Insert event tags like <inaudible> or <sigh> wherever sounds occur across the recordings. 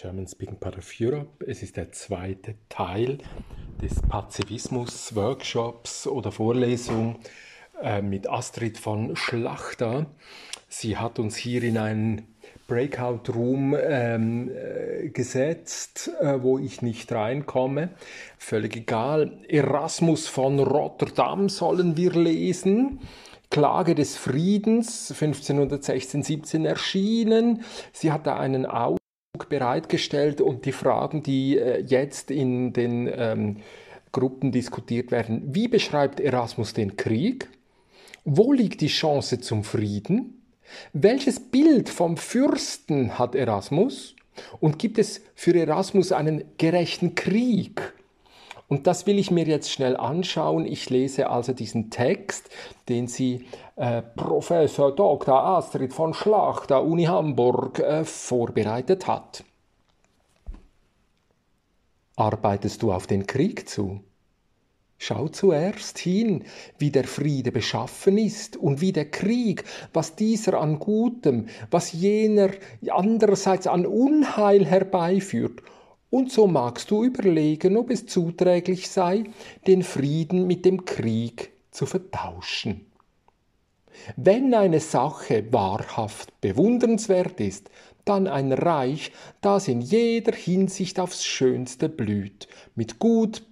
German Speaking Part of Europe. Es ist der zweite Teil des Pazifismus-Workshops oder Vorlesung äh, mit Astrid von Schlachter. Sie hat uns hier in einen Breakout Room ähm, äh, gesetzt, äh, wo ich nicht reinkomme. Völlig egal. Erasmus von Rotterdam sollen wir lesen. Klage des Friedens 1516-17 erschienen. Sie hat da einen Aus bereitgestellt und die Fragen, die äh, jetzt in den ähm, Gruppen diskutiert werden. Wie beschreibt Erasmus den Krieg? Wo liegt die Chance zum Frieden? Welches Bild vom Fürsten hat Erasmus? Und gibt es für Erasmus einen gerechten Krieg? Und das will ich mir jetzt schnell anschauen. Ich lese also diesen Text, den Sie äh, Professor Dr. Astrid von Schlachter, Uni Hamburg, äh, vorbereitet hat. Arbeitest du auf den Krieg zu? Schau zuerst hin, wie der Friede beschaffen ist und wie der Krieg, was dieser an Gutem, was jener andererseits an Unheil herbeiführt und so magst du überlegen, ob es zuträglich sei, den Frieden mit dem Krieg zu vertauschen. Wenn eine Sache wahrhaft bewundernswert ist, dann ein Reich, das in jeder Hinsicht aufs Schönste blüht, mit gut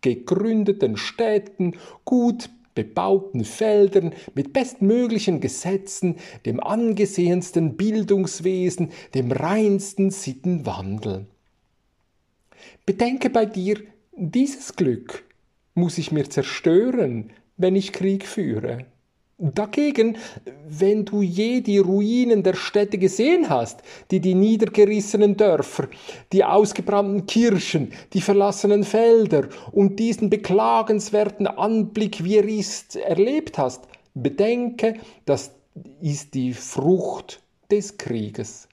gegründeten Städten, gut bebauten Feldern, mit bestmöglichen Gesetzen, dem angesehensten Bildungswesen, dem reinsten Sittenwandel. Bedenke bei dir, dieses Glück muss ich mir zerstören, wenn ich Krieg führe. Dagegen, wenn du je die Ruinen der Städte gesehen hast, die die niedergerissenen Dörfer, die ausgebrannten Kirchen, die verlassenen Felder und diesen beklagenswerten Anblick, wie er ist, erlebt hast, bedenke, das ist die Frucht des Krieges.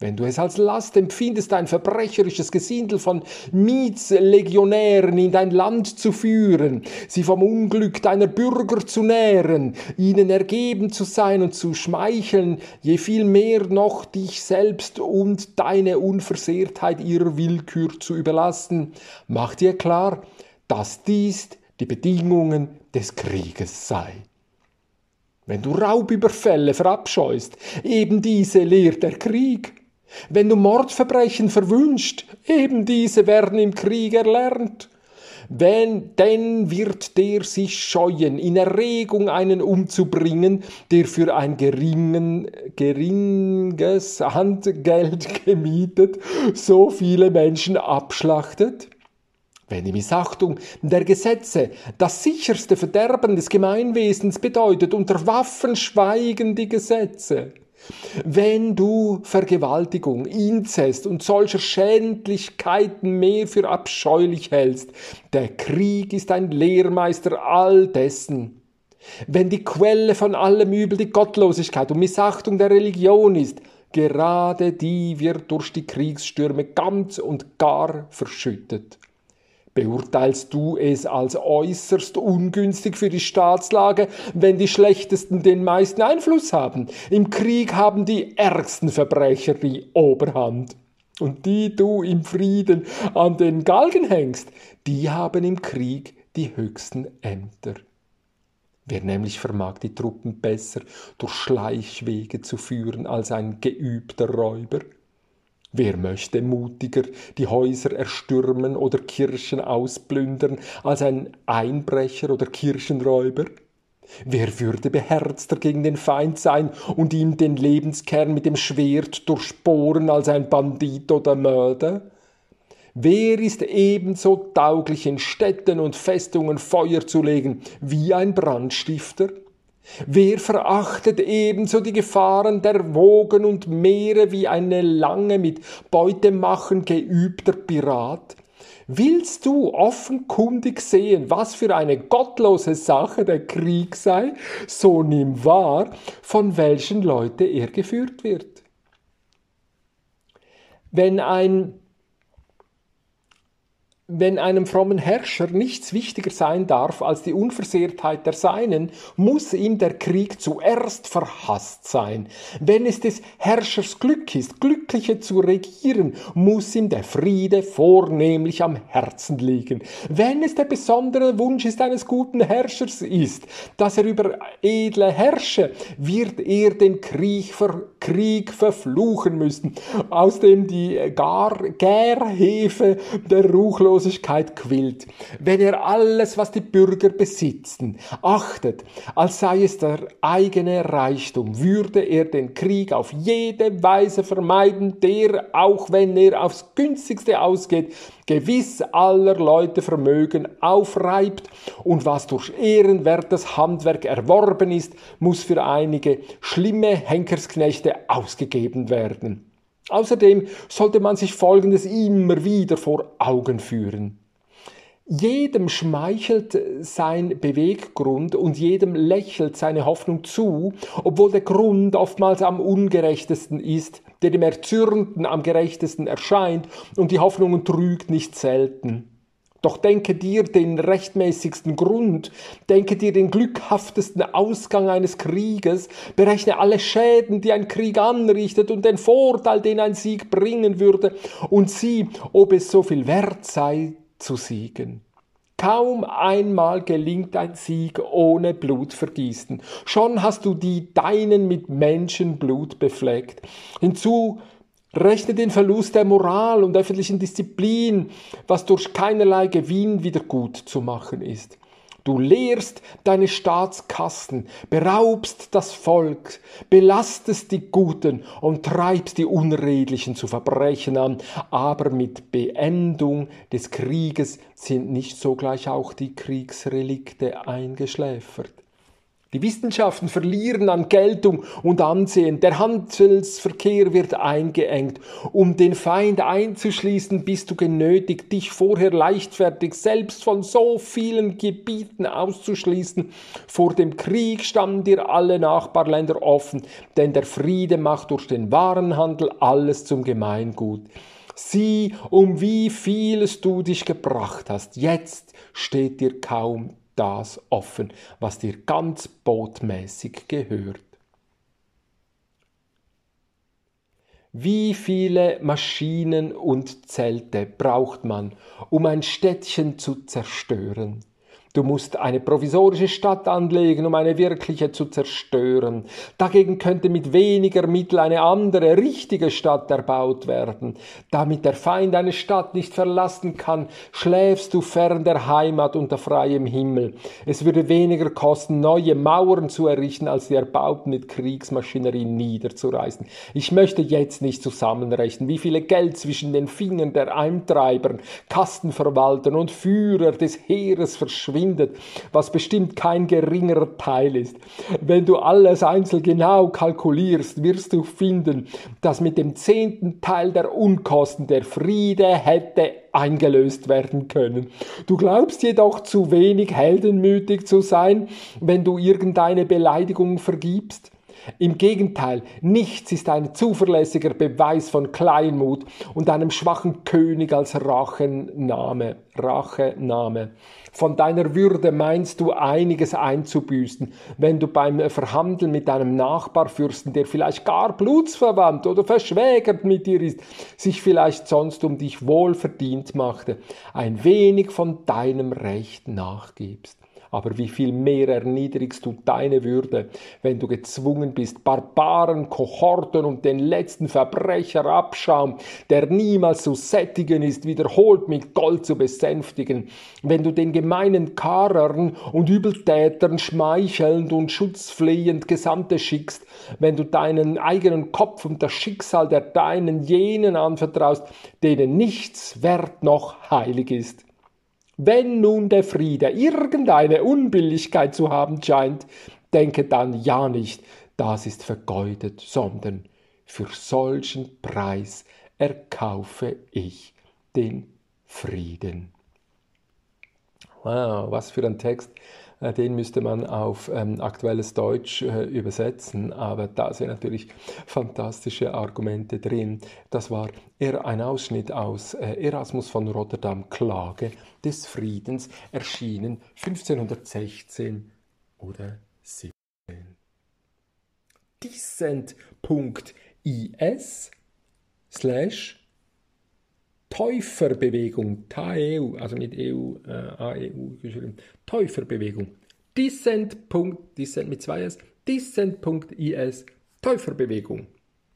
Wenn du es als Last empfindest, ein verbrecherisches Gesindel von Mietslegionären in dein Land zu führen, sie vom Unglück deiner Bürger zu nähren, ihnen ergeben zu sein und zu schmeicheln, je viel mehr noch dich selbst und deine Unversehrtheit ihrer Willkür zu überlassen, mach dir klar, dass dies die Bedingungen des Krieges sei. Wenn du Raubüberfälle verabscheust, eben diese lehrt der Krieg. Wenn du Mordverbrechen verwünscht, eben diese werden im Krieg erlernt. Wenn, denn wird der sich scheuen, in Erregung einen umzubringen, der für ein geringen, geringes Handgeld <laughs> gemietet so viele Menschen abschlachtet? Wenn die Missachtung der Gesetze das sicherste Verderben des Gemeinwesens bedeutet, unter Waffen schweigen die Gesetze. Wenn du Vergewaltigung, Inzest und solcher Schändlichkeiten mehr für abscheulich hältst, der Krieg ist ein Lehrmeister all dessen. Wenn die Quelle von allem Übel die Gottlosigkeit und Missachtung der Religion ist, gerade die wird durch die Kriegsstürme ganz und gar verschüttet. Beurteilst du es als äußerst ungünstig für die Staatslage, wenn die Schlechtesten den meisten Einfluss haben? Im Krieg haben die ärgsten Verbrecher die Oberhand. Und die du im Frieden an den Galgen hängst, die haben im Krieg die höchsten Ämter. Wer nämlich vermag die Truppen besser durch Schleichwege zu führen als ein geübter Räuber? Wer möchte mutiger die Häuser erstürmen oder Kirchen ausplündern als ein Einbrecher oder Kirchenräuber? Wer würde beherzter gegen den Feind sein und ihm den Lebenskern mit dem Schwert durchbohren als ein Bandit oder Mörder? Wer ist ebenso tauglich in Städten und Festungen Feuer zu legen wie ein Brandstifter? Wer verachtet ebenso die Gefahren der Wogen und Meere wie eine lange mit Beutemachen geübter Pirat? Willst du offenkundig sehen, was für eine gottlose Sache der Krieg sei, so nimm wahr, von welchen Leuten er geführt wird. Wenn ein wenn einem frommen Herrscher nichts wichtiger sein darf als die Unversehrtheit der Seinen, muss ihm der Krieg zuerst verhasst sein. Wenn es des Herrschers Glück ist, Glückliche zu regieren, muss ihm der Friede vornehmlich am Herzen liegen. Wenn es der besondere Wunsch ist eines guten Herrschers ist, dass er über edle herrsche, wird er den Krieg, ver Krieg verfluchen müssen, aus dem die Gar Gärhefe der Ruchlosigkeit Hilflosigkeit quillt, wenn er alles, was die Bürger besitzen, achtet, als sei es der eigene Reichtum, würde er den Krieg auf jede Weise vermeiden, der, auch wenn er aufs günstigste ausgeht, gewiss aller Leute Vermögen aufreibt und was durch ehrenwertes Handwerk erworben ist, muss für einige schlimme Henkersknechte ausgegeben werden. Außerdem sollte man sich Folgendes immer wieder vor Augen führen. Jedem schmeichelt sein Beweggrund und jedem lächelt seine Hoffnung zu, obwohl der Grund oftmals am ungerechtesten ist, der dem Erzürnten am gerechtesten erscheint und die Hoffnung trügt nicht selten. Doch denke dir den rechtmäßigsten Grund, denke dir den glückhaftesten Ausgang eines Krieges, berechne alle Schäden, die ein Krieg anrichtet und den Vorteil, den ein Sieg bringen würde, und sieh, ob es so viel wert sei, zu siegen. Kaum einmal gelingt ein Sieg ohne Blutvergießen. Schon hast du die Deinen mit Menschenblut befleckt. Hinzu Rechne den Verlust der Moral und öffentlichen Disziplin, was durch keinerlei Gewinn wieder gut zu machen ist. Du leerst deine Staatskassen, beraubst das Volk, belastest die Guten und treibst die Unredlichen zu Verbrechen an, aber mit Beendung des Krieges sind nicht sogleich auch die Kriegsrelikte eingeschläfert. Die Wissenschaften verlieren an Geltung und Ansehen, der Handelsverkehr wird eingeengt. Um den Feind einzuschließen, bist du genötigt, dich vorher leichtfertig selbst von so vielen Gebieten auszuschließen. Vor dem Krieg standen dir alle Nachbarländer offen, denn der Friede macht durch den Warenhandel alles zum Gemeingut. Sieh, um wie vieles du dich gebracht hast. Jetzt steht dir kaum das offen, was dir ganz botmäßig gehört. Wie viele Maschinen und Zelte braucht man, um ein Städtchen zu zerstören? Du musst eine provisorische Stadt anlegen, um eine wirkliche zu zerstören. Dagegen könnte mit weniger Mittel eine andere, richtige Stadt erbaut werden. Damit der Feind eine Stadt nicht verlassen kann, schläfst du fern der Heimat unter freiem Himmel. Es würde weniger kosten, neue Mauern zu errichten, als die erbauten mit Kriegsmaschinerie niederzureißen. Ich möchte jetzt nicht zusammenrechnen, wie viele Geld zwischen den Fingern der Eintreibern, Kastenverwaltern und Führer des Heeres verschwindet verschwindet, was bestimmt kein geringerer Teil ist. Wenn du alles einzeln genau kalkulierst, wirst du finden, dass mit dem zehnten Teil der Unkosten der Friede hätte eingelöst werden können. Du glaubst jedoch zu wenig heldenmütig zu sein, wenn du irgendeine Beleidigung vergibst? Im Gegenteil, nichts ist ein zuverlässiger Beweis von Kleinmut und einem schwachen König als Rachenname. Rachename. Von deiner Würde meinst du einiges einzubüßen, wenn du beim Verhandeln mit deinem Nachbarfürsten, der vielleicht gar blutsverwandt oder verschwägert mit dir ist, sich vielleicht sonst um dich wohlverdient machte, ein wenig von deinem Recht nachgibst aber wie viel mehr erniedrigst du deine Würde, wenn du gezwungen bist, Barbaren, Kohorten und den letzten Verbrecherabschaum, der niemals zu sättigen ist, wiederholt mit Gold zu besänftigen, wenn du den gemeinen Karern und Übeltätern schmeichelnd und schutzflehend Gesandte schickst, wenn du deinen eigenen Kopf und das Schicksal der Deinen jenen anvertraust, denen nichts wert noch heilig ist. Wenn nun der Friede irgendeine Unbilligkeit zu haben scheint, denke dann ja nicht, das ist vergeudet, sondern für solchen Preis erkaufe ich den Frieden. Wow, was für ein Text, Äh, den müsste man auf ähm, aktuelles Deutsch äh, übersetzen, aber da sind natürlich fantastische Argumente drin. Das war eher ein Ausschnitt aus äh, Erasmus von Rotterdam Klage des Friedens, erschienen 1516 oder 17. Dissent.is slash Täuferbewegung, TAEU, also mit EU, äh, AEU geschrieben, Täuferbewegung. Dissent. Dissent mit zwei S, dissent.is, Täuferbewegung.